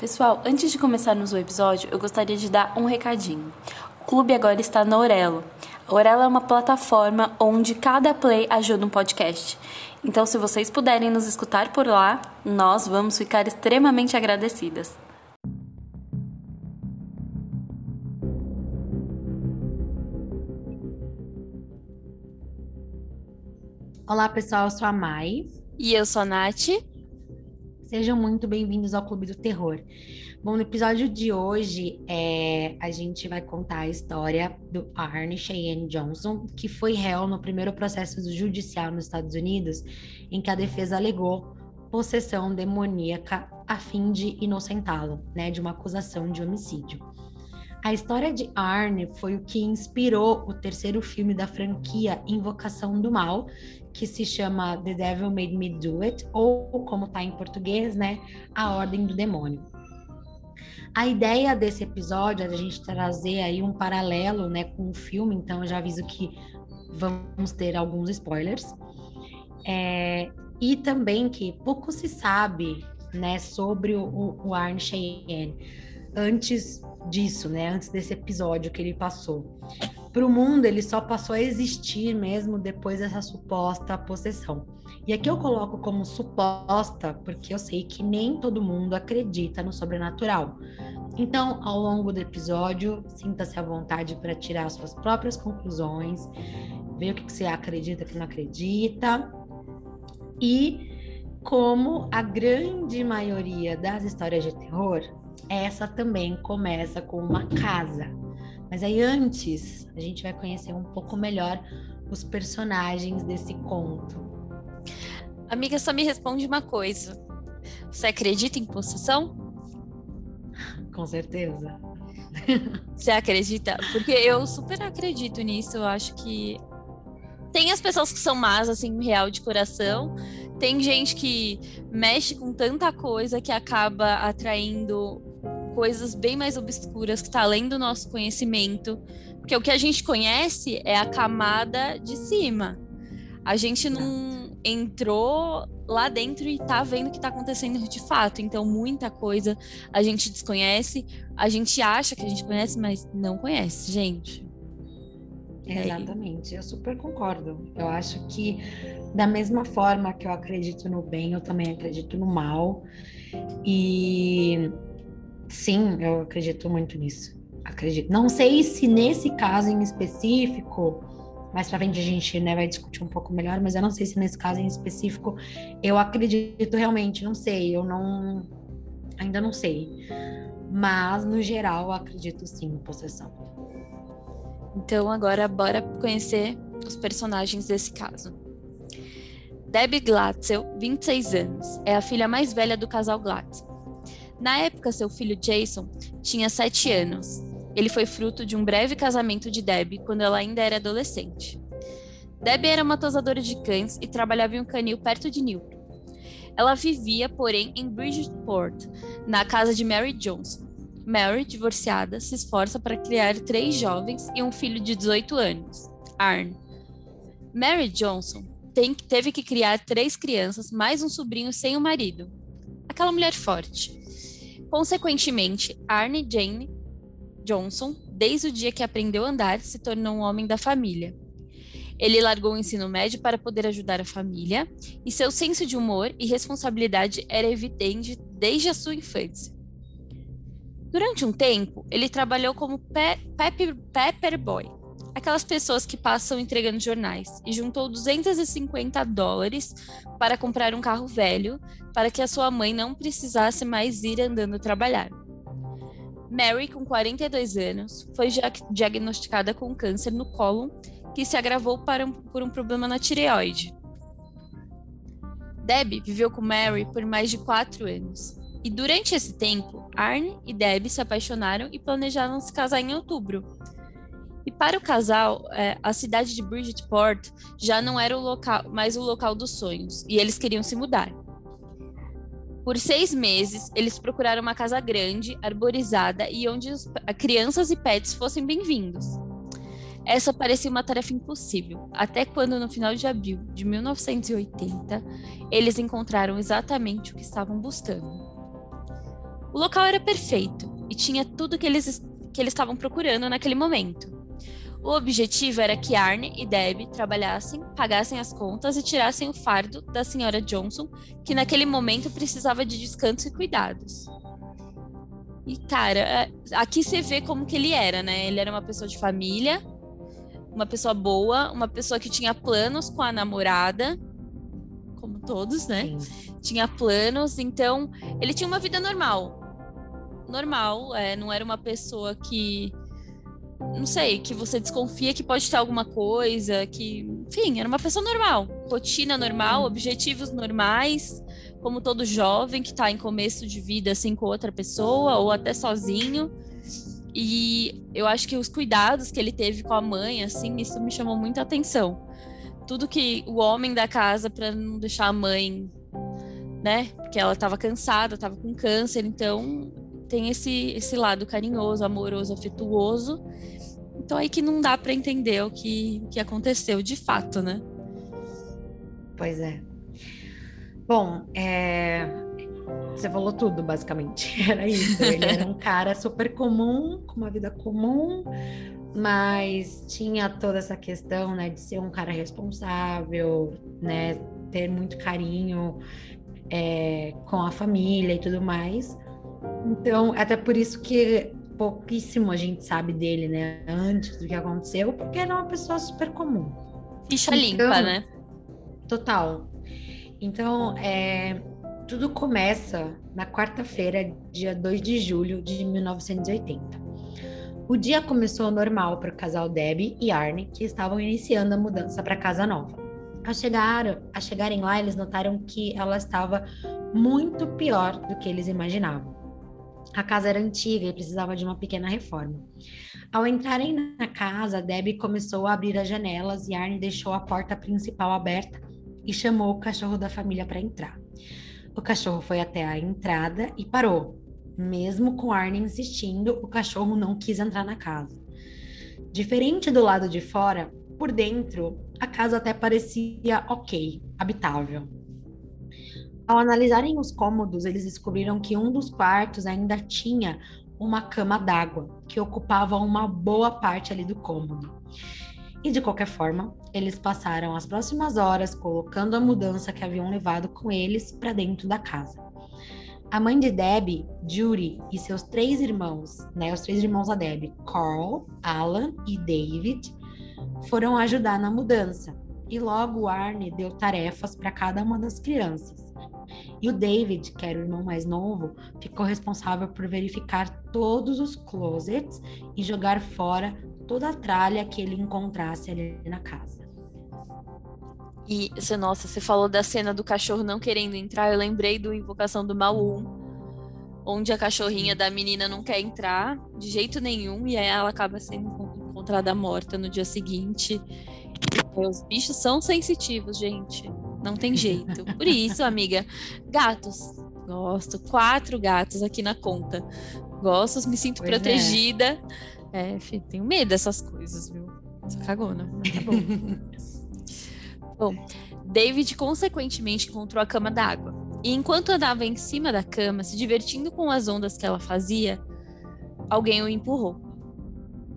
Pessoal, antes de começarmos o episódio, eu gostaria de dar um recadinho. O clube agora está na Orelo. A Orelo é uma plataforma onde cada play ajuda um podcast. Então, se vocês puderem nos escutar por lá, nós vamos ficar extremamente agradecidas. Olá, pessoal, eu sou a Mai. E eu sou a Nath. Sejam muito bem-vindos ao Clube do Terror. Bom, no episódio de hoje, é, a gente vai contar a história do Arne Cheyenne Johnson, que foi réu no primeiro processo judicial nos Estados Unidos, em que a defesa alegou possessão demoníaca a fim de inocentá-lo, né, de uma acusação de homicídio. A história de Arne foi o que inspirou o terceiro filme da franquia Invocação do Mal, que se chama The Devil Made Me Do It, ou como está em português, né, A Ordem do Demônio. A ideia desse episódio é a gente trazer aí um paralelo, né, com o filme, então eu já aviso que vamos ter alguns spoilers. É, e também que pouco se sabe, né, sobre o, o Arne Cheyenne antes disso, né? Antes desse episódio que ele passou. Para o mundo, ele só passou a existir mesmo depois dessa suposta possessão. E aqui eu coloco como suposta, porque eu sei que nem todo mundo acredita no sobrenatural. Então, ao longo do episódio, sinta-se à vontade para tirar suas próprias conclusões, ver o que você acredita, o que não acredita. E como a grande maioria das histórias de terror, essa também começa com uma casa. Mas aí antes, a gente vai conhecer um pouco melhor os personagens desse conto. Amiga, só me responde uma coisa. Você acredita em possessão? Com certeza. Você acredita? Porque eu super acredito nisso. Eu acho que tem as pessoas que são más, assim, real de coração. Tem gente que mexe com tanta coisa que acaba atraindo coisas bem mais obscuras que está além do nosso conhecimento, porque o que a gente conhece é a camada de cima. A gente não entrou lá dentro e está vendo o que está acontecendo de fato. Então, muita coisa a gente desconhece, a gente acha que a gente conhece, mas não conhece, gente. É Exatamente, eu super concordo. Eu acho que da mesma forma que eu acredito no bem, eu também acredito no mal. E Sim, eu acredito muito nisso. Acredito. Não sei se nesse caso em específico, mais pra frente a gente né, vai discutir um pouco melhor, mas eu não sei se nesse caso em específico eu acredito realmente, não sei, eu não. Ainda não sei. Mas, no geral, acredito sim em possessão. Então, agora, bora conhecer os personagens desse caso. Debbie Glatzel, 26 anos, é a filha mais velha do casal Glatzel. Na época, seu filho Jason tinha sete anos. Ele foi fruto de um breve casamento de Debbie quando ela ainda era adolescente. Debbie era uma tosadora de cães e trabalhava em um canil perto de Newport. Ela vivia, porém, em Bridgeport, na casa de Mary Johnson. Mary, divorciada, se esforça para criar três jovens e um filho de 18 anos, Arne. Mary Johnson tem, teve que criar três crianças, mais um sobrinho sem o marido. Aquela mulher forte. Consequentemente, Arne Jane Johnson, desde o dia que aprendeu a andar, se tornou um homem da família. Ele largou o ensino médio para poder ajudar a família, e seu senso de humor e responsabilidade era evidente desde a sua infância. Durante um tempo, ele trabalhou como pe pepper, pepper boy, aquelas pessoas que passam entregando jornais, e juntou 250 dólares para comprar um carro velho para que a sua mãe não precisasse mais ir andando trabalhar. Mary, com 42 anos, foi diagnosticada com câncer no cólon que se agravou um, por um problema na tireoide. Debbie viveu com Mary por mais de quatro anos. E durante esse tempo, Arne e Debbie se apaixonaram e planejaram se casar em outubro, e para o casal, é, a cidade de Bridgeport já não era o local, mais o local dos sonhos, e eles queriam se mudar. Por seis meses, eles procuraram uma casa grande, arborizada e onde os, crianças e pets fossem bem-vindos. Essa parecia uma tarefa impossível, até quando, no final de abril de 1980, eles encontraram exatamente o que estavam buscando. O local era perfeito e tinha tudo que eles que eles estavam procurando naquele momento. O objetivo era que Arne e Deb trabalhassem, pagassem as contas e tirassem o fardo da senhora Johnson, que naquele momento precisava de descanso e cuidados. E, cara, é, aqui você vê como que ele era, né? Ele era uma pessoa de família, uma pessoa boa, uma pessoa que tinha planos com a namorada, como todos, né? Sim. Tinha planos, então ele tinha uma vida normal. Normal, é, não era uma pessoa que não sei, que você desconfia que pode ter alguma coisa, que, enfim, era uma pessoa normal, rotina normal, objetivos normais, como todo jovem que está em começo de vida assim com outra pessoa ou até sozinho. E eu acho que os cuidados que ele teve com a mãe, assim, isso me chamou muita atenção. Tudo que o homem da casa para não deixar a mãe, né? Porque ela estava cansada, estava com câncer, então tem esse, esse lado carinhoso, amoroso, afetuoso. Então aí que não dá para entender o que, que aconteceu de fato, né? Pois é. Bom, é... você falou tudo, basicamente. Era isso. Ele era um cara super comum, com uma vida comum, mas tinha toda essa questão, né, de ser um cara responsável, né, ter muito carinho é, com a família e tudo mais. Então, até por isso que pouquíssimo a gente sabe dele, né? Antes do que aconteceu, porque era uma pessoa super comum. Ficha então, limpa, né? Total. Então, é, tudo começa na quarta-feira, dia 2 de julho de 1980. O dia começou normal para o casal Debbie e Arne, que estavam iniciando a mudança para casa nova. Ao, chegar, ao chegarem lá, eles notaram que ela estava muito pior do que eles imaginavam. A casa era antiga e precisava de uma pequena reforma. Ao entrarem na casa, Debbie começou a abrir as janelas e Arne deixou a porta principal aberta e chamou o cachorro da família para entrar. O cachorro foi até a entrada e parou. Mesmo com Arne insistindo, o cachorro não quis entrar na casa. Diferente do lado de fora, por dentro, a casa até parecia ok, habitável. Ao analisarem os cômodos, eles descobriram que um dos quartos ainda tinha uma cama d'água, que ocupava uma boa parte ali do cômodo. E de qualquer forma, eles passaram as próximas horas colocando a mudança que haviam levado com eles para dentro da casa. A mãe de Debbie, Judy, e seus três irmãos, né, os três irmãos da Debbie, Carl, Alan e David, foram ajudar na mudança. E logo Arne deu tarefas para cada uma das crianças. E o David, que era o irmão mais novo, ficou responsável por verificar todos os closets e jogar fora toda a tralha que ele encontrasse ali na casa. E, nossa, você falou da cena do cachorro não querendo entrar, eu lembrei do Invocação do Mal 1, onde a cachorrinha da menina não quer entrar de jeito nenhum e aí ela acaba sendo encontrada morta no dia seguinte. Os bichos são sensitivos, gente. Não tem jeito. Por isso, amiga, gatos. Gosto. Quatro gatos aqui na conta. Gosto, me sinto pois é. protegida. É, é filho, tenho medo dessas coisas, viu? Sou cagona. Tá bom. bom, David consequentemente encontrou a cama d'água. E enquanto andava em cima da cama, se divertindo com as ondas que ela fazia, alguém o empurrou.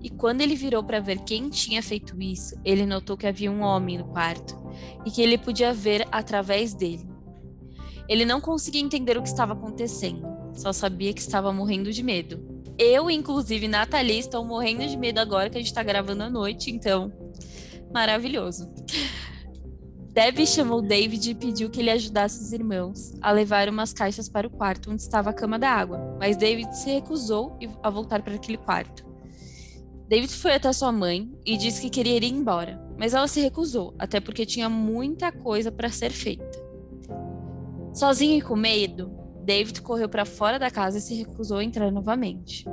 E quando ele virou para ver quem tinha feito isso, ele notou que havia um homem no quarto e que ele podia ver através dele. Ele não conseguia entender o que estava acontecendo, só sabia que estava morrendo de medo. Eu, inclusive, Nathalie, estou morrendo de medo agora que a gente está gravando à noite, então, maravilhoso. Debbie chamou David e pediu que ele ajudasse os irmãos a levar umas caixas para o quarto onde estava a cama da água, mas David se recusou a voltar para aquele quarto. David foi até sua mãe e disse que queria ir embora, mas ela se recusou, até porque tinha muita coisa para ser feita. Sozinho e com medo, David correu para fora da casa e se recusou a entrar novamente.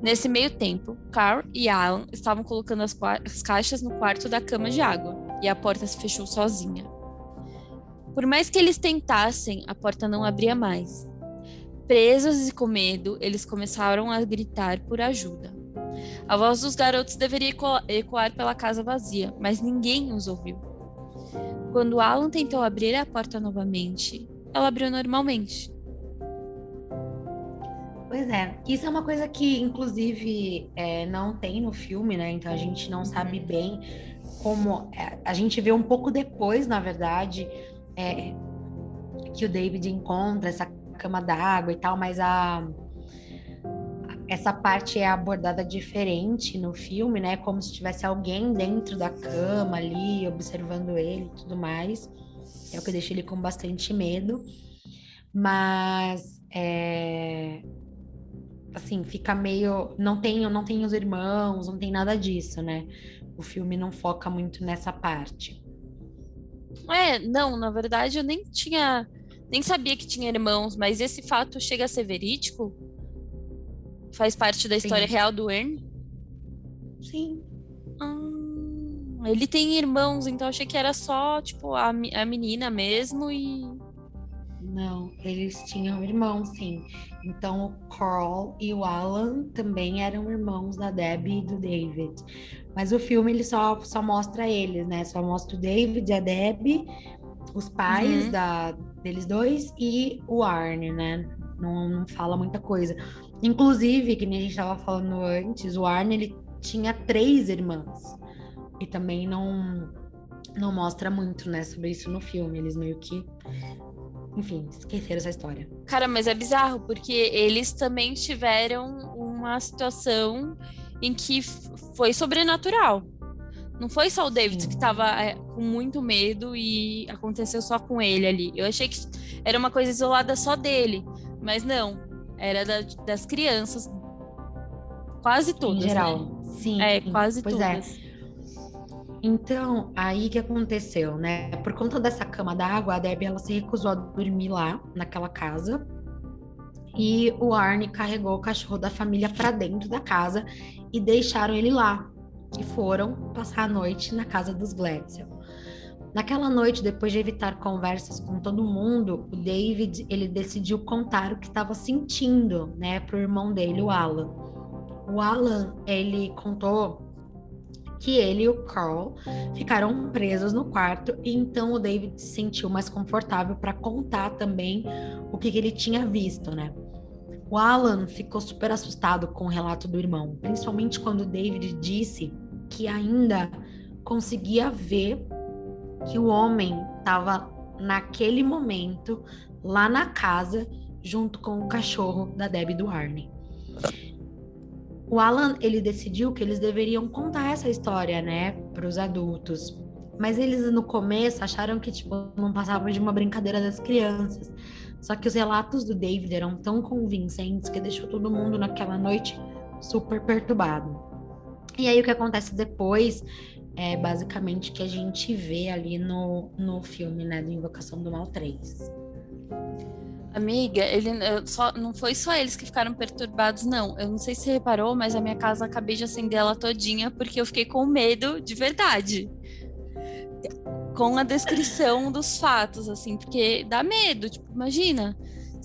Nesse meio tempo, Carl e Alan estavam colocando as, as caixas no quarto da cama de água e a porta se fechou sozinha. Por mais que eles tentassem, a porta não abria mais. Presos e com medo, eles começaram a gritar por ajuda. A voz dos garotos deveria ecoar pela casa vazia, mas ninguém os ouviu. Quando Alan tentou abrir a porta novamente, ela abriu normalmente. Pois é, isso é uma coisa que, inclusive, é, não tem no filme, né? Então a gente não sabe Uhum. bem como. é, a gente vê um pouco depois, na verdade, é, que o David encontra essa cama d'água e tal, mas a. Essa parte é abordada diferente no filme, né? Como se tivesse alguém dentro da cama ali, observando ele e tudo mais. É o que deixa ele com bastante medo. Mas é, assim, fica meio. Não tem, não tem os irmãos, não tem nada disso, né? O filme não foca muito nessa parte. É, não, na verdade eu nem tinha, nem sabia que tinha irmãos, mas esse fato chega a ser verídico? Faz parte da história Sim. real do Ern? Sim. Ah, ele tem irmãos, então achei que era só, tipo, a, a menina mesmo e. Não, eles tinham irmãos, sim. Então o Carl e o Alan também eram irmãos da Debbie e do David. Mas o filme ele só, só mostra eles, né? Só mostra o David, a Debbie, os pais Uhum. da, deles dois e o Arne, né? Não, não fala muita coisa. Inclusive, que nem a gente estava falando antes, o Arne ele tinha três irmãs. E também não, não mostra muito, né, sobre isso no filme. Eles meio que enfim, esqueceram essa história. Cara, mas é bizarro, porque eles também tiveram uma situação em que foi sobrenatural. Não foi só o David Sim. que tava é, com muito medo e aconteceu só com ele ali. Eu achei que era uma coisa isolada só dele, mas não. Era da- das crianças. Quase todas. em né? geral. Sim. É, quase pois todas. é. Então, aí que aconteceu, né? Por conta dessa cama d'água, a Debbie ela se recusou a dormir lá, naquela casa. E o Arne carregou o cachorro da família para dentro da casa e deixaram ele lá. E foram passar a noite na casa dos Gladstone. Naquela noite, depois de evitar conversas com todo mundo, o David ele decidiu contar o que estava sentindo, né, pro irmão dele, o Alan. O Alan ele contou que ele e o Carl ficaram presos no quarto e então o David se sentiu mais confortável para contar também o que, que ele tinha visto, né? O Alan ficou super assustado com o relato do irmão, principalmente quando o David disse que ainda conseguia ver que o homem estava naquele momento lá na casa junto com o cachorro da Debbie e do Arne. O Alan, ele decidiu que eles deveriam contar essa história, né, para os adultos. Mas eles no começo acharam que tipo não passava de uma brincadeira das crianças. Só que os relatos do David eram tão convincentes que deixou todo mundo naquela noite super perturbado. E aí o que acontece depois é basicamente que a gente vê ali no, no filme, né, do Invocação do Mal 3. Amiga, ele só, não foi só eles que ficaram perturbados, não. Eu não sei se você reparou, mas a minha casa acabei de acender ela todinha porque eu fiquei com medo de verdade. Com a descrição dos fatos, assim, porque dá medo, tipo, imagina.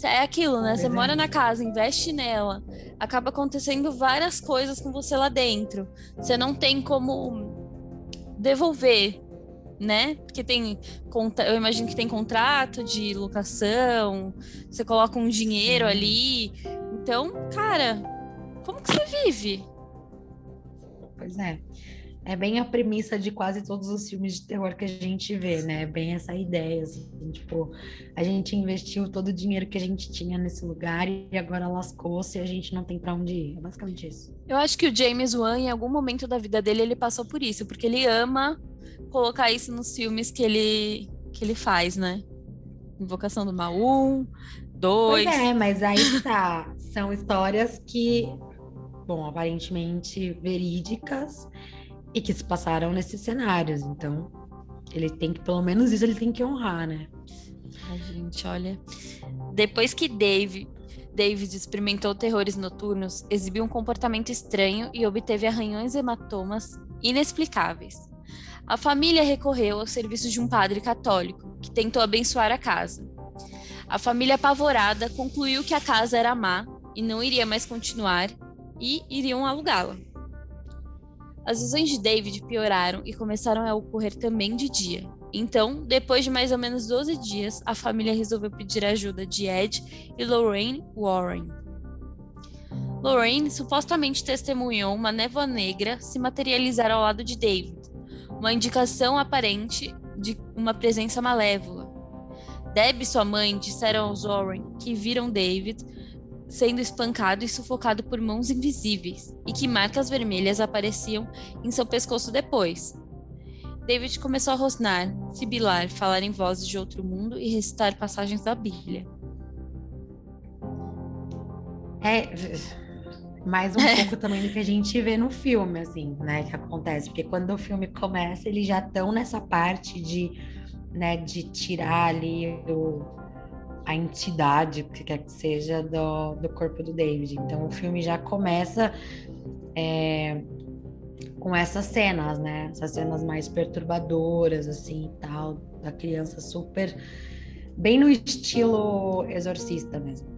É aquilo, né? Você é. mora na casa, investe nela, acaba acontecendo várias coisas com você lá dentro. Você não tem como devolver, né? Porque tem, conta- eu imagino que tem contrato de locação, você coloca um dinheiro ali. Então, cara, como que você vive? Pois é. É bem a premissa de quase todos os filmes de terror que a gente vê, né? É Bem essa ideia, assim, tipo, a gente investiu todo o dinheiro que a gente tinha nesse lugar e agora lascou-se e a gente não tem pra onde ir. É basicamente isso. Eu acho que o James Wan, em algum momento da vida dele, ele passou por isso, porque ele ama colocar isso nos filmes que ele, que ele faz, né? Invocação do Mal 1, 2. Pois é, mas aí tá. São histórias que, bom, aparentemente verídicas e que se passaram nesses cenários. Então, ele tem que, pelo menos isso, ele tem que honrar, né? Ai, gente, olha. Depois que Dave, David experimentou terrores noturnos, exibiu um comportamento estranho e obteve arranhões e hematomas inexplicáveis. A família recorreu aos serviços de um padre católico, que tentou abençoar a casa. A família apavorada concluiu que a casa era má e não iria mais continuar e iriam alugá-la. As visões de David pioraram e começaram a ocorrer também de dia. Então, depois de mais ou menos 12 dias, a família resolveu pedir ajuda de Ed e Lorraine Warren. Lorraine supostamente testemunhou uma névoa negra se materializar ao lado de David, uma indicação aparente de uma presença malévola. Deb e sua mãe disseram aos Warren que viram David sendo espancado e sufocado por mãos invisíveis e que marcas vermelhas apareciam em seu pescoço depois. David começou a rosnar, sibilar, falar em vozes de outro mundo e recitar passagens da Bíblia. É mais um pouco também do que a gente vê no filme, assim, né, que acontece, porque quando o filme começa, eles já estão nessa parte de, né, de tirar ali o, a entidade, que quer que seja, do, do corpo do David. Então o filme já começa é, com essas cenas, né, essas cenas mais perturbadoras, assim, e tal, da criança super, bem no estilo exorcista mesmo.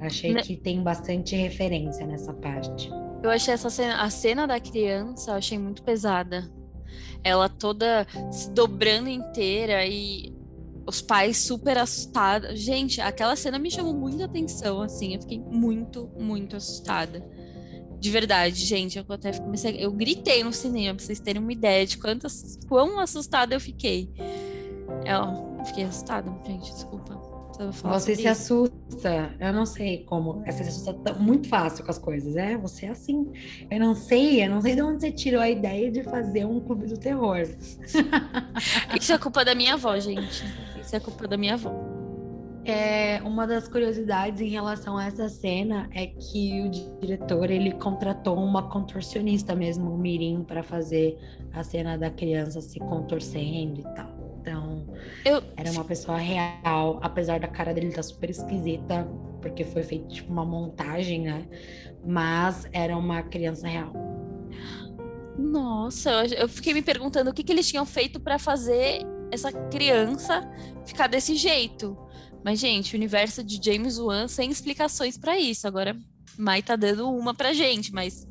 Achei ne... que tem bastante referência nessa parte. Eu achei essa cena, a cena da criança, eu achei muito pesada. Ela toda se dobrando inteira e os pais super assustados. Gente, aquela cena me chamou muita atenção, assim. Eu fiquei muito, muito assustada. De verdade, gente. Eu até comecei. Eu gritei no cinema, pra vocês terem uma ideia de quantas, quão assustada eu fiquei. Eu fiquei assustada, gente, desculpa. Você se assusta, eu não sei como. Você se assusta muito fácil com as coisas, é? Você é assim. Eu não sei, eu não sei de onde você tirou a ideia de fazer um clube do terror. Isso é culpa da minha avó, gente. Isso é culpa da minha avó. É, uma das curiosidades em relação a essa cena é que o diretor ele contratou uma contorcionista mesmo, o Mirim, para fazer a cena da criança se contorcendo e tal. Então, eu... era uma pessoa real, apesar da cara dele estar tá super esquisita, porque foi feita tipo uma montagem, né? Mas era uma criança real. Nossa, eu fiquei me perguntando o que, que eles tinham feito para fazer essa criança ficar desse jeito. Mas, gente, o universo de James Wan sem explicações para isso. Agora, Mai tá dando uma pra gente, mas,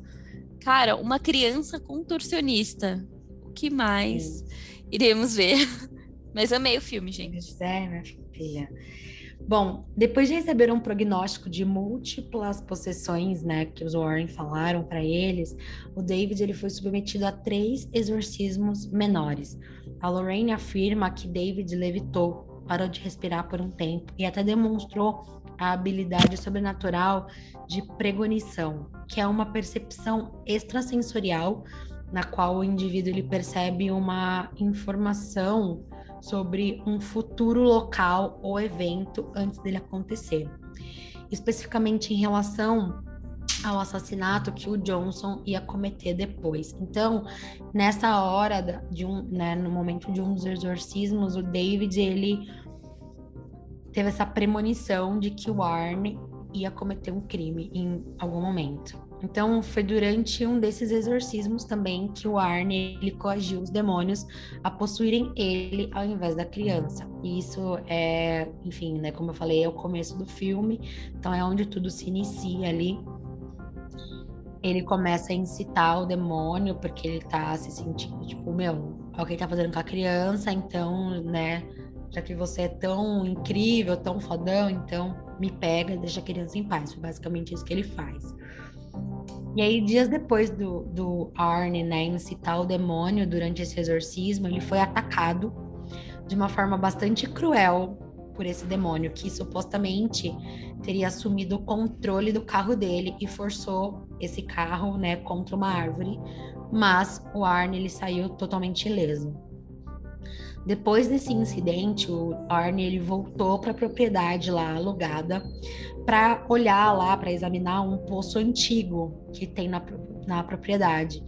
cara, uma criança contorcionista. O que mais iremos ver? Mas amei o filme, gente. É, minha filha. Bom, depois de receber um prognóstico de múltiplas possessões, né, que os Warren falaram para eles, o David ele foi submetido a três exorcismos menores. A Lorraine afirma que David levitou, parou de respirar por um tempo e até demonstrou a habilidade sobrenatural de pregonição, que é uma percepção extrasensorial na qual o indivíduo ele percebe uma informação sobre um futuro local ou evento antes dele acontecer. Especificamente em relação ao assassinato que o Johnson ia cometer depois. Então, nessa hora de um, né, no momento de um dos exorcismos, o David ele teve essa premonição de que o Arne ia cometer um crime em algum momento. Então, foi durante um desses exorcismos também que o Arne ele coagiu os demônios a possuírem ele ao invés da criança. E isso é, enfim, né, como eu falei, é o começo do filme, então é onde tudo se inicia ali. Ele começa a incitar o demônio porque ele tá se sentindo tipo, meu, olha o que ele tá fazendo com a criança, então, né, já que você é tão incrível, tão fodão, então me pega, deixa a criança em paz. Foi basicamente isso que ele faz. E aí, dias depois do, do Arne, né, incitar o demônio durante esse exorcismo, ele foi atacado de uma forma bastante cruel por esse demônio, que supostamente teria assumido o controle do carro dele e forçou esse carro, né, contra uma árvore. Mas o Arne, ele saiu totalmente ileso. Depois desse incidente, o Arne ele voltou para a propriedade lá alugada para olhar lá, para examinar um poço antigo que tem na, na propriedade.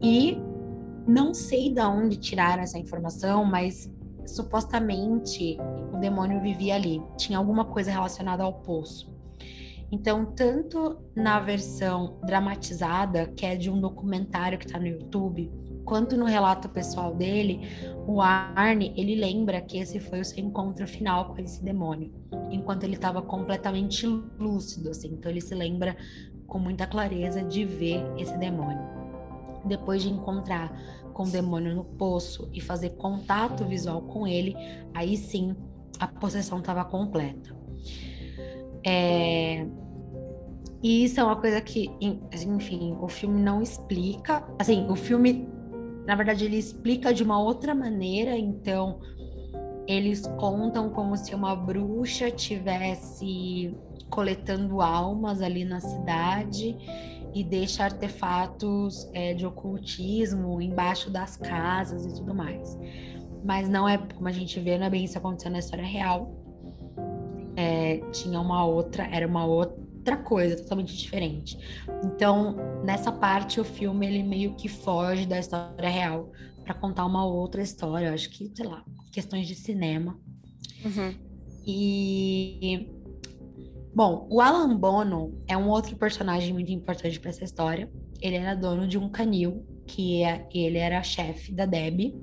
E não sei de onde tiraram essa informação, mas supostamente o demônio vivia ali. Tinha alguma coisa relacionada ao poço. Então, tanto na versão dramatizada, que é de um documentário que está no YouTube, quanto no relato pessoal dele, o Arne, ele lembra que esse foi o seu encontro final com esse demônio, enquanto ele estava completamente lúcido, assim. Então ele se lembra com muita clareza de ver esse demônio. Depois de encontrar com o demônio no poço e fazer contato visual com ele, aí sim a possessão estava completa. É... E isso é uma coisa que, enfim, o filme não explica. Assim, o filme, na verdade, ele explica de uma outra maneira. Então, eles contam como se uma bruxa tivesse coletando almas ali na cidade e deixa artefatos é, de ocultismo embaixo das casas e tudo mais. Mas não é, como a gente vê, não é bem isso acontecendo na história real. É, tinha uma outra, era uma outra outra coisa totalmente diferente. Então, nessa parte, o filme ele meio que foge da história real para contar uma outra história. Eu acho que, sei lá, questões de cinema. Uhum. E bom, o Alan Bono é um outro personagem muito importante para essa história. Ele era dono de um canil, que é, ele era chefe da Debbie.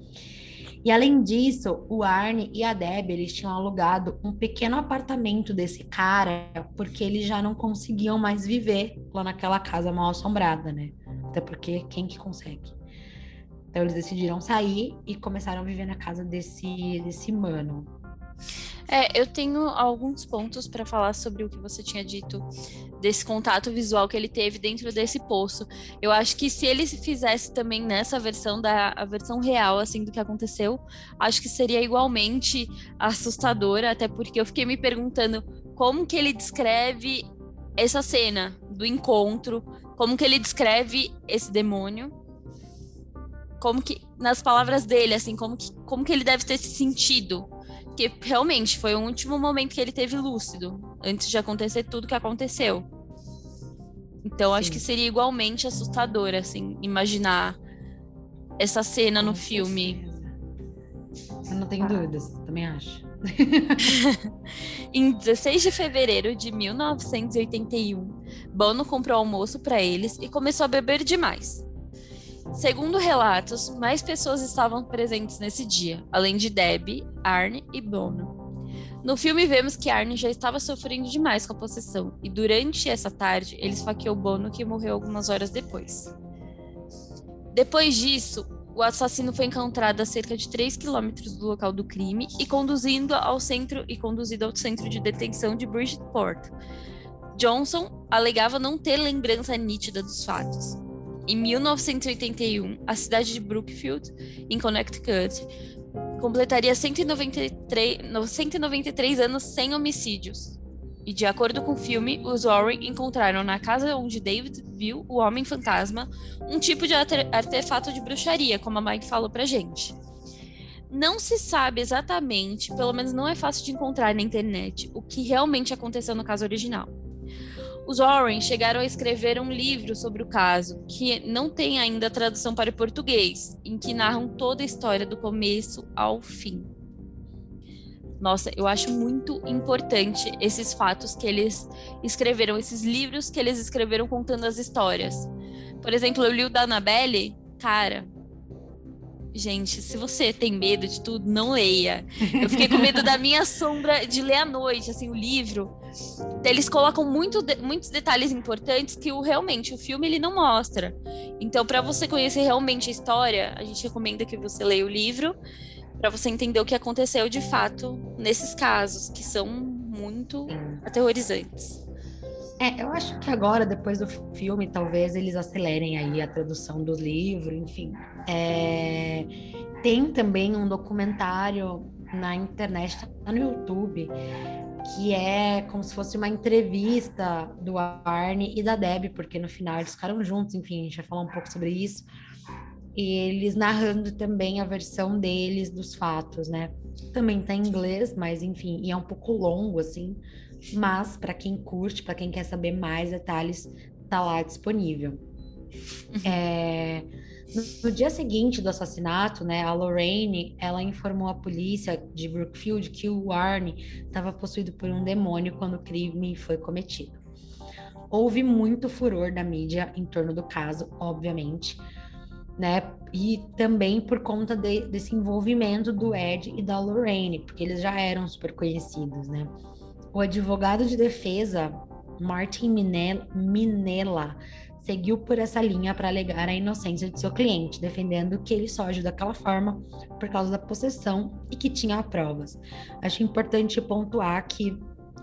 E além disso, o Arne e a Deb, eles tinham alugado um pequeno apartamento desse cara, porque eles já não conseguiam mais viver lá naquela casa mal assombrada, né? Até porque quem que consegue? Então eles decidiram sair e começaram a viver na casa desse, desse mano. É, eu tenho alguns pontos para falar sobre o que você tinha dito desse contato visual que ele teve dentro desse poço. Eu acho que se ele fizesse também nessa versão da a versão real assim do que aconteceu, acho que seria igualmente assustadora, até porque eu fiquei me perguntando como que ele descreve essa cena do encontro, como que ele descreve esse demônio como que nas palavras dele assim como que como que ele deve ter se sentido porque realmente foi o último momento que ele teve lúcido, antes de acontecer tudo que aconteceu. Então, Sim. acho que seria igualmente assustador, assim, imaginar essa cena no filme. Eu não tenho ah. dúvidas, também acho. em 16 de fevereiro de 1981, Bono comprou almoço para eles e começou a beber demais. Segundo relatos, mais pessoas estavam presentes nesse dia, além de Debbie, Arne e Bono. No filme vemos que Arne já estava sofrendo demais com a possessão e durante essa tarde ele esfaqueou Bono que morreu algumas horas depois. Depois disso, o assassino foi encontrado a cerca de 3 quilômetros do local do crime e conduzindo ao centro e conduzido ao centro de detenção de Bridgeport. Johnson alegava não ter lembrança nítida dos fatos. Em 1981, a cidade de Brookfield, em Connecticut, completaria 193, 193 anos sem homicídios. E de acordo com o filme, os Warren encontraram na casa onde David viu o Homem-Fantasma um tipo de artefato de bruxaria, como a Mike falou pra gente. Não se sabe exatamente, pelo menos não é fácil de encontrar na internet, o que realmente aconteceu no caso original. Os Warren chegaram a escrever um livro sobre o caso, que não tem ainda tradução para o português, em que narram toda a história do começo ao fim. Nossa, eu acho muito importante esses fatos que eles escreveram, esses livros que eles escreveram contando as histórias. Por exemplo, eu li o da Annabelle, cara, Gente, se você tem medo de tudo, não leia. Eu fiquei com medo da minha sombra de ler à noite, assim, o livro. Eles colocam muito de, muitos detalhes importantes que o, realmente o filme ele não mostra. Então, para você conhecer realmente a história, a gente recomenda que você leia o livro para você entender o que aconteceu de fato nesses casos que são muito aterrorizantes. É, eu acho que agora, depois do filme, talvez eles acelerem aí a tradução do livro, enfim. É... Tem também um documentário na internet, tá no YouTube, que é como se fosse uma entrevista do Arne e da Deb, porque no final eles ficaram juntos, enfim, a gente vai falar um pouco sobre isso. E eles narrando também a versão deles dos fatos, né? Também tá em inglês, mas enfim, e é um pouco longo, assim mas para quem curte, para quem quer saber mais detalhes, tá lá disponível. Uhum. É, no, no, dia seguinte do assassinato, né, a Lorraine, ela informou a polícia de Brookfield que o Arne estava possuído por um demônio quando o crime foi cometido. Houve muito furor da mídia em torno do caso, obviamente, né? E também por conta de, desse envolvimento do Ed e da Lorraine, porque eles já eram super conhecidos, né? O advogado de defesa, Martin Minella, seguiu por essa linha para alegar a inocência de seu cliente, defendendo que ele só agiu daquela forma por causa da possessão e que tinha provas. Acho importante pontuar que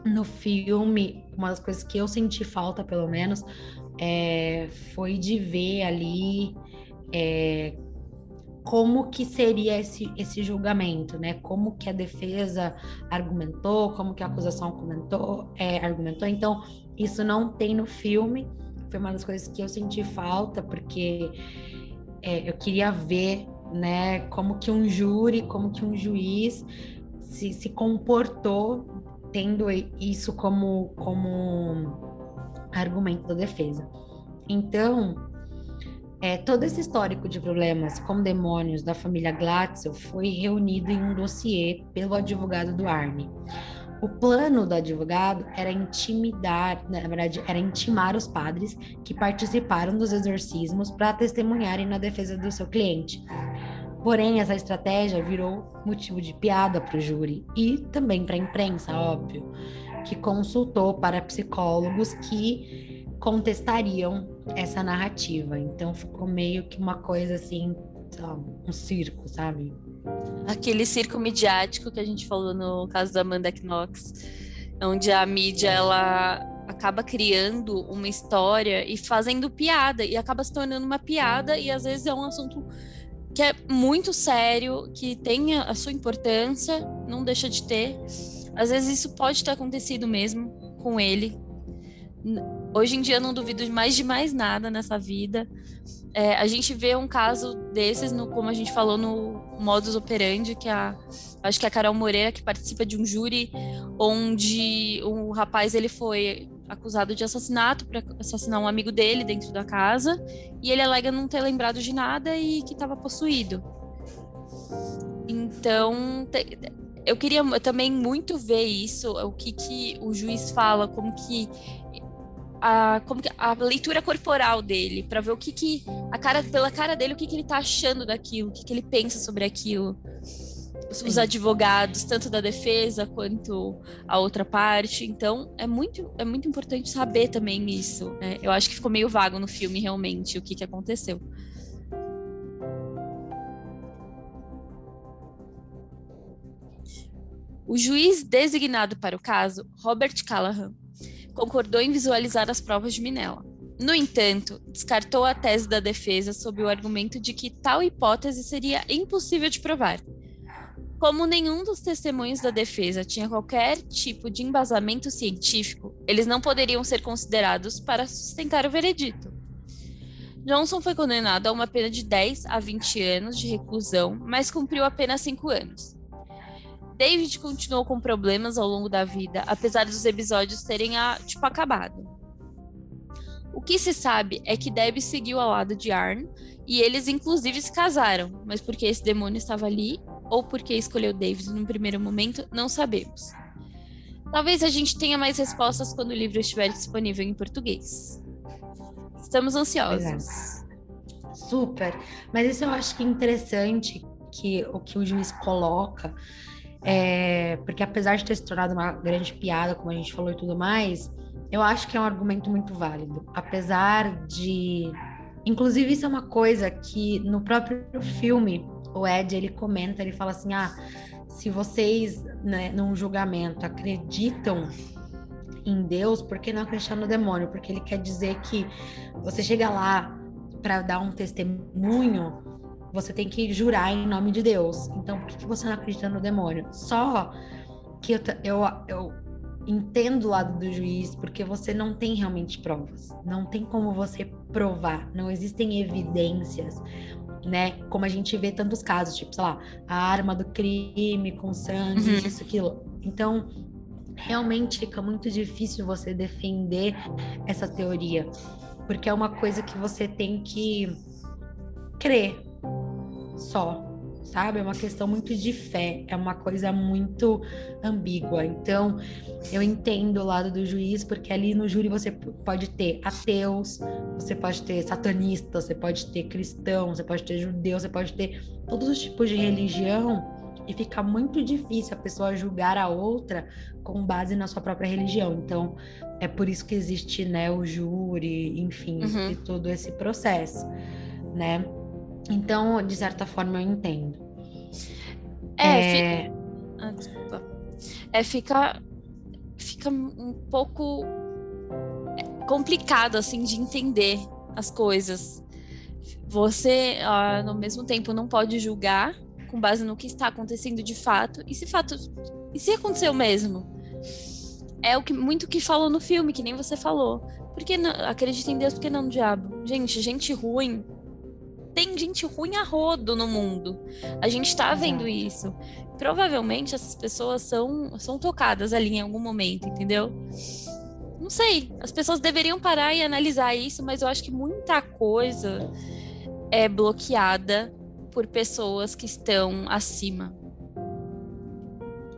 no filme, uma das coisas que eu senti falta, pelo menos, é, foi de ver ali é, como que seria esse, esse julgamento, né? Como que a defesa argumentou, como que a acusação comentou, é, argumentou. Então, isso não tem no filme. Foi uma das coisas que eu senti falta, porque é, eu queria ver, né, como que um júri, como que um juiz se, se comportou tendo isso como, como argumento da defesa. Então, é, todo esse histórico de problemas com demônios da família Glatzel foi reunido em um dossiê pelo advogado do Arne. O plano do advogado era intimidar, na verdade, era intimar os padres que participaram dos exorcismos para testemunharem na defesa do seu cliente. Porém, essa estratégia virou motivo de piada para o júri e também para a imprensa, óbvio, que consultou para psicólogos que contestariam essa narrativa. Então ficou meio que uma coisa assim, um circo, sabe? Aquele circo midiático que a gente falou no caso da Amanda Knox, onde a mídia ela acaba criando uma história e fazendo piada e acaba se tornando uma piada e às vezes é um assunto que é muito sério, que tem a sua importância, não deixa de ter. Às vezes isso pode ter acontecido mesmo com ele. Hoje em dia não duvido mais de mais nada nessa vida. É, a gente vê um caso desses, no, como a gente falou no modus operandi, que a acho que é a Carol Moreira que participa de um júri onde o rapaz ele foi acusado de assassinato para assassinar um amigo dele dentro da casa e ele alega não ter lembrado de nada e que estava possuído. Então, eu queria também muito ver isso, o que, que o juiz fala, como que a, como que, a leitura corporal dele, para ver o que, que a cara pela cara dele, o que, que ele está achando daquilo, o que, que ele pensa sobre aquilo os advogados, tanto da defesa quanto a outra parte. Então, é muito, é muito importante saber também isso. Né? Eu acho que ficou meio vago no filme, realmente, o que, que aconteceu. O juiz designado para o caso, Robert Callahan, concordou em visualizar as provas de Minella. No entanto, descartou a tese da defesa sob o argumento de que tal hipótese seria impossível de provar, como nenhum dos testemunhos da defesa tinha qualquer tipo de embasamento científico, eles não poderiam ser considerados para sustentar o veredito. Johnson foi condenado a uma pena de 10 a 20 anos de reclusão, mas cumpriu apenas 5 anos. David continuou com problemas ao longo da vida, apesar dos episódios terem a, tipo, acabado. O que se sabe é que Debbie seguiu ao lado de Arn e eles inclusive se casaram, mas porque esse demônio estava ali ou porque escolheu David no primeiro momento, não sabemos. Talvez a gente tenha mais respostas quando o livro estiver disponível em português. Estamos ansiosos. É. Super. Mas isso eu acho que é interessante que o que o juiz coloca, é, porque apesar de ter se tornado uma grande piada, como a gente falou e tudo mais, eu acho que é um argumento muito válido. Apesar de. Inclusive, isso é uma coisa que no próprio filme o Ed ele comenta, ele fala assim: ah, se vocês, né, num julgamento, acreditam em Deus, por que não acreditar no demônio? Porque ele quer dizer que você chega lá para dar um testemunho, você tem que jurar em nome de Deus. Então, por que você não acredita no demônio? Só que eu, eu, eu entendo o lado do juiz, porque você não tem realmente provas. Não tem como você provar, não existem evidências né? Como a gente vê tantos casos, tipo, sei lá, a arma do crime com sangue, uhum. isso, aquilo. Então, realmente fica muito difícil você defender essa teoria, porque é uma coisa que você tem que crer só sabe? É uma questão muito de fé, é uma coisa muito ambígua. Então, eu entendo o lado do juiz, porque ali no júri você pode ter ateus, você pode ter satanista, você pode ter cristão, você pode ter judeu, você pode ter todos os tipos de religião. E fica muito difícil a pessoa julgar a outra com base na sua própria religião. Então, é por isso que existe, né, o júri, enfim, uhum. e todo esse processo, né? Então, de certa forma, eu entendo. É, é... Fica... Ah, desculpa. É, fica, fica um pouco complicado assim de entender as coisas. Você, uh, no mesmo tempo, não pode julgar com base no que está acontecendo de fato. E se fato, e se aconteceu mesmo? É o que muito que falou no filme, que nem você falou. Porque acredita em Deus, porque não no diabo? Gente, gente ruim. Tem gente ruim a rodo no mundo. A gente tá vendo isso. Provavelmente essas pessoas são, são tocadas ali em algum momento, entendeu? Não sei. As pessoas deveriam parar e analisar isso, mas eu acho que muita coisa é bloqueada por pessoas que estão acima.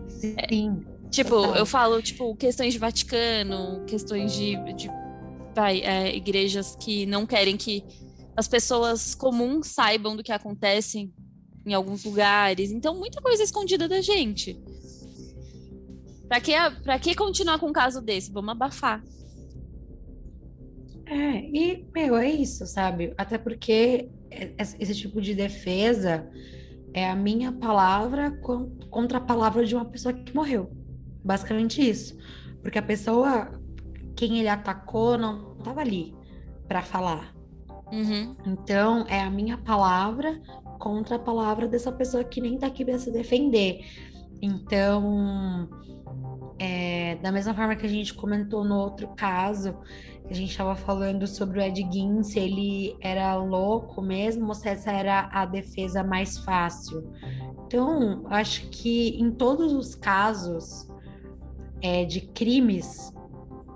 Sim. É, tipo, eu falo, tipo, questões de Vaticano, questões de, de é, igrejas que não querem que as pessoas comuns saibam do que acontece em alguns lugares. Então, muita coisa escondida da gente. Pra que, pra que continuar com um caso desse? Vamos abafar. É, e, meu, é isso, sabe? Até porque esse tipo de defesa é a minha palavra contra a palavra de uma pessoa que morreu. Basicamente isso. Porque a pessoa, quem ele atacou, não estava ali para falar. Uhum. Então, é a minha palavra contra a palavra dessa pessoa que nem tá aqui para se defender. Então, é, da mesma forma que a gente comentou no outro caso, a gente estava falando sobre o Ed Gein, se ele era louco mesmo ou se essa era a defesa mais fácil. Então, acho que em todos os casos é, de crimes,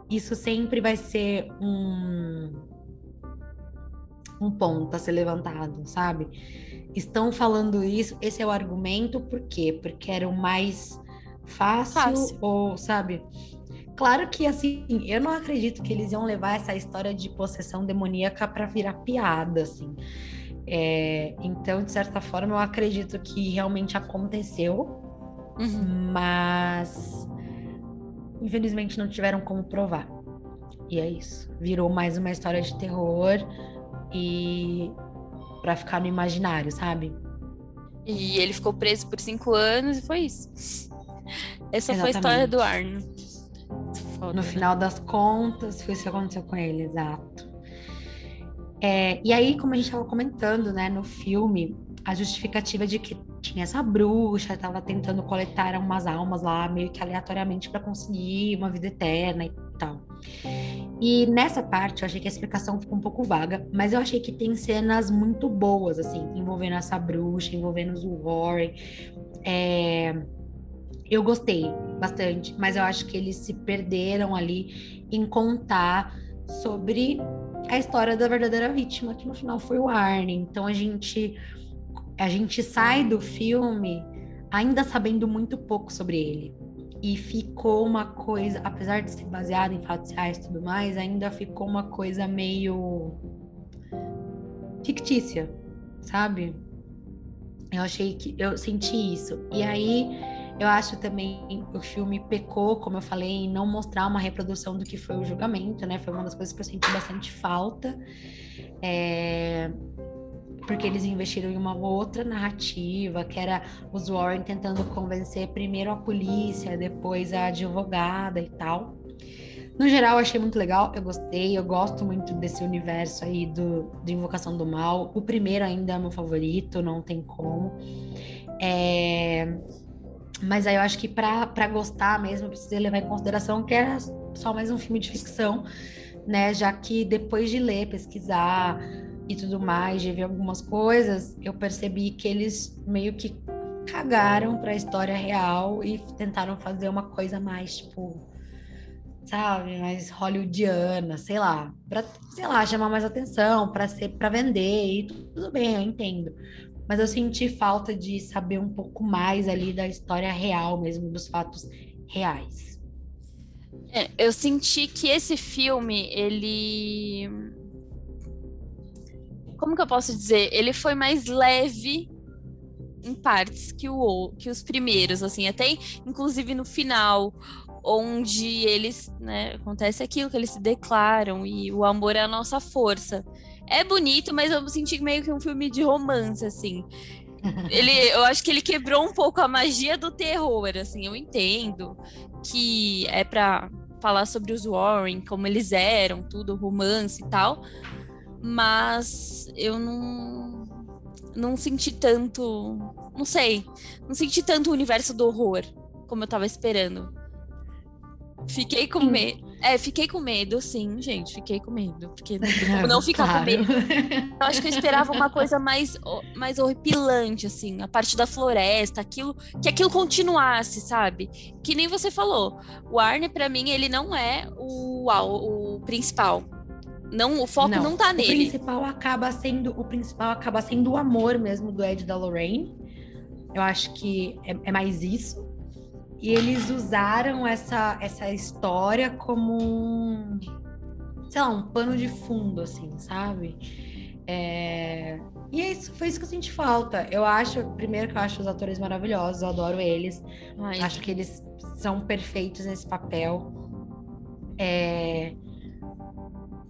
isso sempre vai ser um, um ponto a ser levantado, sabe? Estão falando isso, esse é o argumento, por quê? Porque era o mais fácil, fácil. ou, sabe? Claro que, assim, eu não acredito que eles iam levar essa história de possessão demoníaca para virar piada, assim. É, então, de certa forma, eu acredito que realmente aconteceu, uhum. mas infelizmente não tiveram como provar. E é isso. Virou mais uma história de terror e para ficar no imaginário, sabe? E ele ficou preso por cinco anos e foi isso. Essa Exatamente. foi a história do Arno. Foda, no né? final das contas, foi isso que aconteceu com ele, exato. É, e aí, como a gente estava comentando, né, no filme, a justificativa de que tinha essa bruxa, estava tentando coletar umas almas lá, meio que aleatoriamente, para conseguir uma vida eterna e tal. E nessa parte eu achei que a explicação ficou um pouco vaga, mas eu achei que tem cenas muito boas, assim, envolvendo essa bruxa, envolvendo os Warren. É, eu gostei bastante, mas eu acho que eles se perderam ali em contar sobre a história da verdadeira vítima, que no final foi o Arne. Então a gente a gente sai do filme ainda sabendo muito pouco sobre ele. E ficou uma coisa, apesar de ser baseado em fatos reais e tudo mais, ainda ficou uma coisa meio fictícia, sabe? Eu achei que eu senti isso. E aí eu acho também o filme pecou, como eu falei, em não mostrar uma reprodução do que foi o julgamento, né? Foi uma das coisas que eu senti bastante falta. É... Porque eles investiram em uma outra narrativa, que era os Warren tentando convencer primeiro a polícia, depois a advogada e tal. No geral, achei muito legal, eu gostei, eu gosto muito desse universo aí do, de Invocação do Mal. O primeiro ainda é meu favorito, não tem como. É... Mas aí eu acho que para gostar mesmo, eu precisei levar em consideração que era só mais um filme de ficção, né? Já que depois de ler, pesquisar e tudo mais, de ver algumas coisas, eu percebi que eles meio que cagaram para a história real e tentaram fazer uma coisa mais tipo, sabe, mais hollywoodiana, sei lá, para sei lá, chamar mais atenção, para ser para vender e tudo bem, eu entendo mas eu senti falta de saber um pouco mais ali da história real mesmo, dos fatos reais. É, eu senti que esse filme, ele. Como que eu posso dizer? Ele foi mais leve em partes que, o, que os primeiros, assim, até inclusive no final, onde eles, né, acontece aquilo que eles se declaram e o amor é a nossa força. É bonito, mas eu senti meio que um filme de romance, assim. ele, eu acho que ele quebrou um pouco a magia do terror, assim, eu entendo que é para falar sobre os Warren, como eles eram, tudo, romance e tal, mas eu não não senti tanto, não sei, não senti tanto o universo do horror como eu tava esperando. Fiquei com medo. É, fiquei com medo, sim, gente. Fiquei com medo. Porque não, não ficar claro. com medo. Eu acho que eu esperava uma coisa mais, mais horripilante, assim, a parte da floresta, aquilo, que aquilo continuasse, sabe? Que nem você falou. O Arne, para mim, ele não é o, o, o principal. Não, o foco não, não tá nele. O principal acaba sendo o principal acaba sendo o amor mesmo do Ed e da Lorraine. Eu acho que é, é mais isso. E eles usaram essa, essa história como um, sei lá, um pano de fundo, assim, sabe? É... E é isso, foi isso que eu senti falta. Eu acho, primeiro que eu acho os atores maravilhosos, eu adoro eles. Ai. Acho que eles são perfeitos nesse papel. É...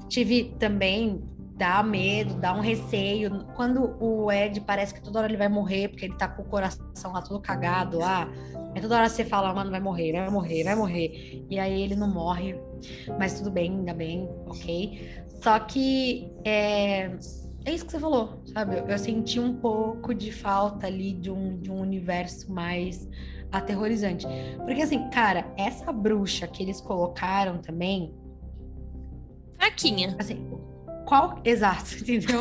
Tive também dá medo, dá um receio. Quando o Ed parece que toda hora ele vai morrer, porque ele tá com o coração lá todo cagado lá. É toda hora você fala, mano, vai morrer, vai morrer, vai morrer. E aí ele não morre. Mas tudo bem, ainda bem, ok. Só que é, é isso que você falou, sabe? Eu, eu senti um pouco de falta ali de um, de um universo mais aterrorizante. Porque assim, cara, essa bruxa que eles colocaram também. Fraquinha. Assim, qual. Exato, entendeu?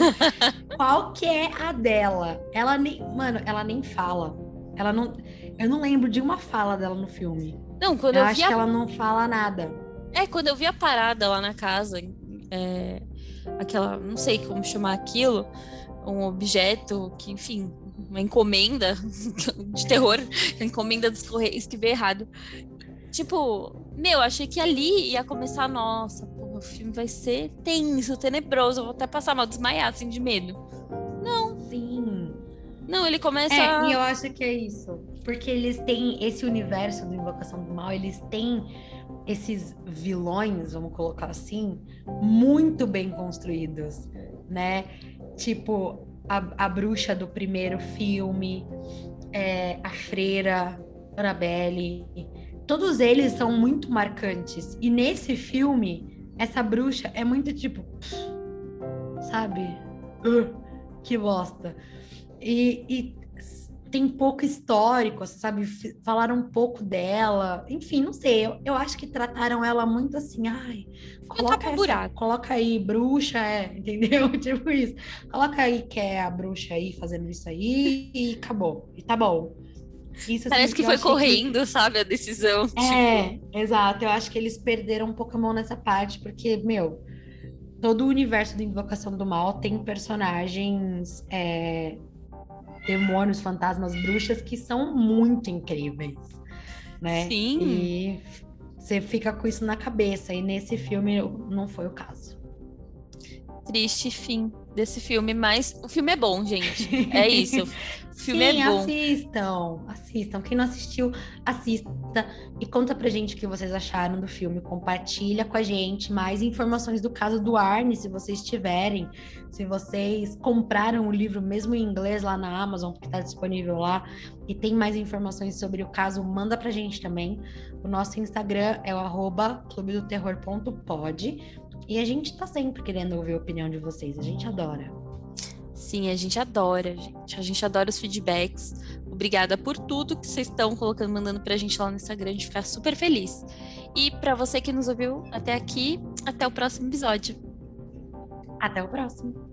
qual que é a dela? Ela nem. Mano, ela nem fala. Ela não. Eu não lembro de uma fala dela no filme. Não, quando eu, eu acho a... que ela não fala nada. É, quando eu vi a parada lá na casa, é, aquela, não sei como chamar aquilo, um objeto que, enfim, uma encomenda de terror, encomenda dos Correios que veio errado. Tipo, meu, achei que ali ia começar, nossa, o filme vai ser tenso, tenebroso, eu vou até passar mal, desmaiar, assim, de medo. Não. Sim. Não, ele começa. É, e eu acho que é isso. Porque eles têm esse universo do Invocação do Mal, eles têm esses vilões, vamos colocar assim, muito bem construídos, né? Tipo, a, a bruxa do primeiro filme, é, a freira, Annabelle, todos eles são muito marcantes. E nesse filme, essa bruxa é muito tipo, sabe? Uh, que bosta. E, e, tem pouco histórico, sabe? Falaram um pouco dela. Enfim, não sei. Eu, eu acho que trataram ela muito assim. Ai, coloca, essa, buraco. coloca aí, bruxa, é, entendeu? tipo isso. Coloca aí que é a bruxa aí fazendo isso aí e acabou. E tá bom. Isso, assim, Parece que foi correndo, que... sabe, a decisão. É, tipo... exato. Eu acho que eles perderam um pouco a mão nessa parte, porque, meu, todo o universo da Invocação do Mal tem personagens é, demônios, fantasmas, bruxas que são muito incríveis, né? Sim. E você fica com isso na cabeça, e nesse filme não foi o caso. Triste fim desse filme, mas o filme é bom, gente. É isso. O filme Sim, é bom. assistam, assistam. Quem não assistiu, assista e conta pra gente o que vocês acharam do filme. Compartilha com a gente mais informações do caso do Arne, se vocês tiverem. Se vocês compraram o livro mesmo em inglês lá na Amazon, porque tá disponível lá, e tem mais informações sobre o caso, manda pra gente também. O nosso Instagram é o arroba clubedoterror.pod. E a gente tá sempre querendo ouvir a opinião de vocês. A gente adora. Sim, a gente adora, gente. A gente adora os feedbacks. Obrigada por tudo que vocês estão colocando, mandando pra gente lá no Instagram. A gente fica super feliz. E para você que nos ouviu até aqui, até o próximo episódio. Até o próximo.